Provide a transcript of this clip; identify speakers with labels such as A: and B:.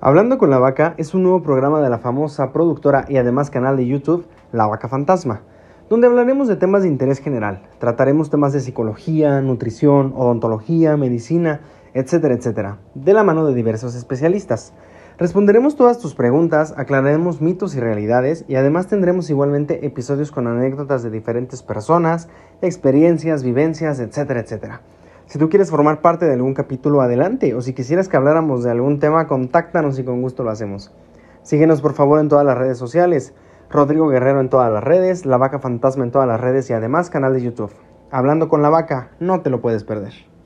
A: Hablando con la Vaca es un nuevo programa de la famosa productora y además canal de YouTube La Vaca Fantasma, donde hablaremos de temas de interés general. Trataremos temas de psicología, nutrición, odontología, medicina, etcétera, etcétera, de la mano de diversos especialistas. Responderemos todas tus preguntas, aclararemos mitos y realidades y además tendremos igualmente episodios con anécdotas de diferentes personas, experiencias, vivencias, etcétera, etcétera. Si tú quieres formar parte de algún capítulo, adelante, o si quisieras que habláramos de algún tema, contáctanos y con gusto lo hacemos. Síguenos por favor en todas las redes sociales, Rodrigo Guerrero en todas las redes, La Vaca Fantasma en todas las redes y además canal de YouTube. Hablando con la vaca, no te lo puedes perder.